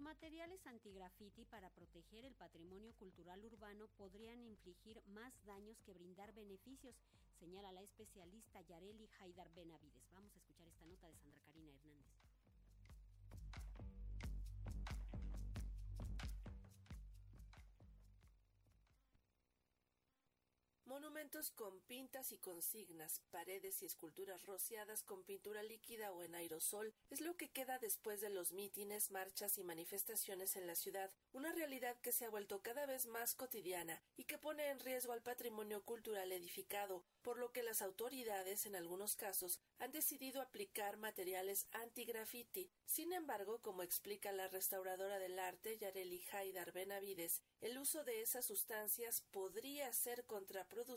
Materiales antigrafiti para proteger el patrimonio cultural urbano podrían infligir más daños que brindar beneficios, señala la especialista Yareli Haidar Benavides. Vamos a escuchar Monumentos con pintas y consignas, paredes y esculturas rociadas con pintura líquida o en aerosol es lo que queda después de los mítines, marchas y manifestaciones en la ciudad, una realidad que se ha vuelto cada vez más cotidiana y que pone en riesgo al patrimonio cultural edificado, por lo que las autoridades en algunos casos han decidido aplicar materiales anti-graffiti. Sin embargo, como explica la restauradora del arte Yareli Haidar Benavides, el uso de esas sustancias podría ser contraproducente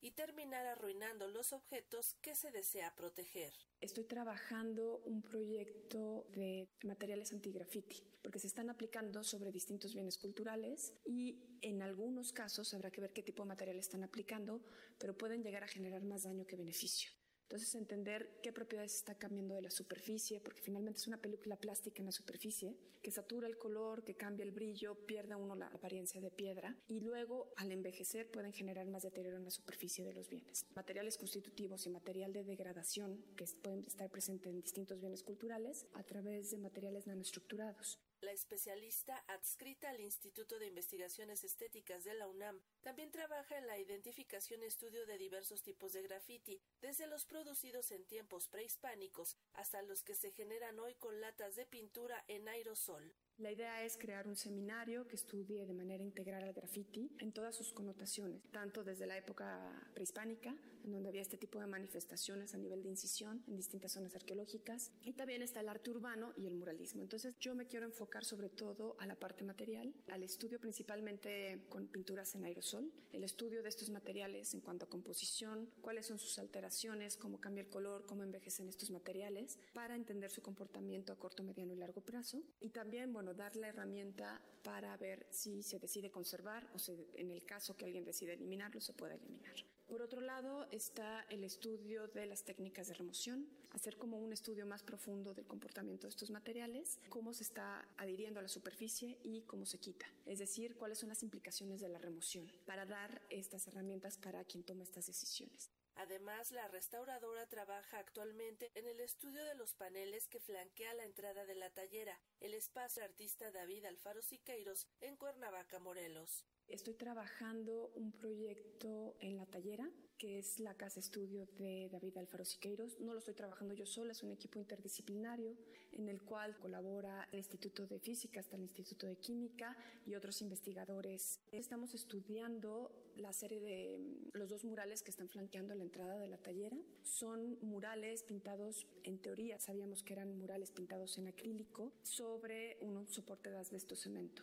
y terminar arruinando los objetos que se desea proteger. Estoy trabajando un proyecto de materiales anti-graffiti, porque se están aplicando sobre distintos bienes culturales y en algunos casos habrá que ver qué tipo de material están aplicando, pero pueden llegar a generar más daño que beneficio. Entonces, entender qué propiedades está cambiando de la superficie, porque finalmente es una película plástica en la superficie, que satura el color, que cambia el brillo, pierde uno la apariencia de piedra, y luego, al envejecer, pueden generar más deterioro en la superficie de los bienes. Materiales constitutivos y material de degradación, que pueden estar presentes en distintos bienes culturales, a través de materiales nanoestructurados. La especialista adscrita al Instituto de Investigaciones Estéticas de la UNAM también trabaja en la identificación y estudio de diversos tipos de graffiti, desde los producidos en tiempos prehispánicos hasta los que se generan hoy con latas de pintura en aerosol. La idea es crear un seminario que estudie de manera integral al graffiti en todas sus connotaciones, tanto desde la época prehispánica, en donde había este tipo de manifestaciones a nivel de incisión en distintas zonas arqueológicas, y también está el arte urbano y el muralismo. Entonces yo me quiero enfocar sobre todo a la parte material, al estudio principalmente con pinturas en aerosol, el estudio de estos materiales en cuanto a composición, cuáles son sus alteraciones, cómo cambia el color, cómo envejecen estos materiales, para entender su comportamiento a corto, mediano y largo plazo, y también, bueno, dar la herramienta para ver si se decide conservar o en el caso que alguien decide eliminarlo, se puede eliminar. Por otro lado está el estudio de las técnicas de remoción, hacer como un estudio más profundo del comportamiento de estos materiales, cómo se está adhiriendo a la superficie y cómo se quita. Es decir, cuáles son las implicaciones de la remoción para dar estas herramientas para quien toma estas decisiones. Además, la restauradora trabaja actualmente en el estudio de los paneles que flanquea la entrada de la tallera, el espacio artista David Alfaro Siqueiros en Cuernavaca, Morelos. Estoy trabajando un proyecto en La Tallera, que es la casa estudio de David Alfaro Siqueiros. No lo estoy trabajando yo sola, es un equipo interdisciplinario en el cual colabora el Instituto de Física, hasta el Instituto de Química y otros investigadores. Estamos estudiando la serie de los dos murales que están flanqueando la entrada de La Tallera. Son murales pintados, en teoría sabíamos que eran murales pintados en acrílico sobre un soporte de asbesto cemento.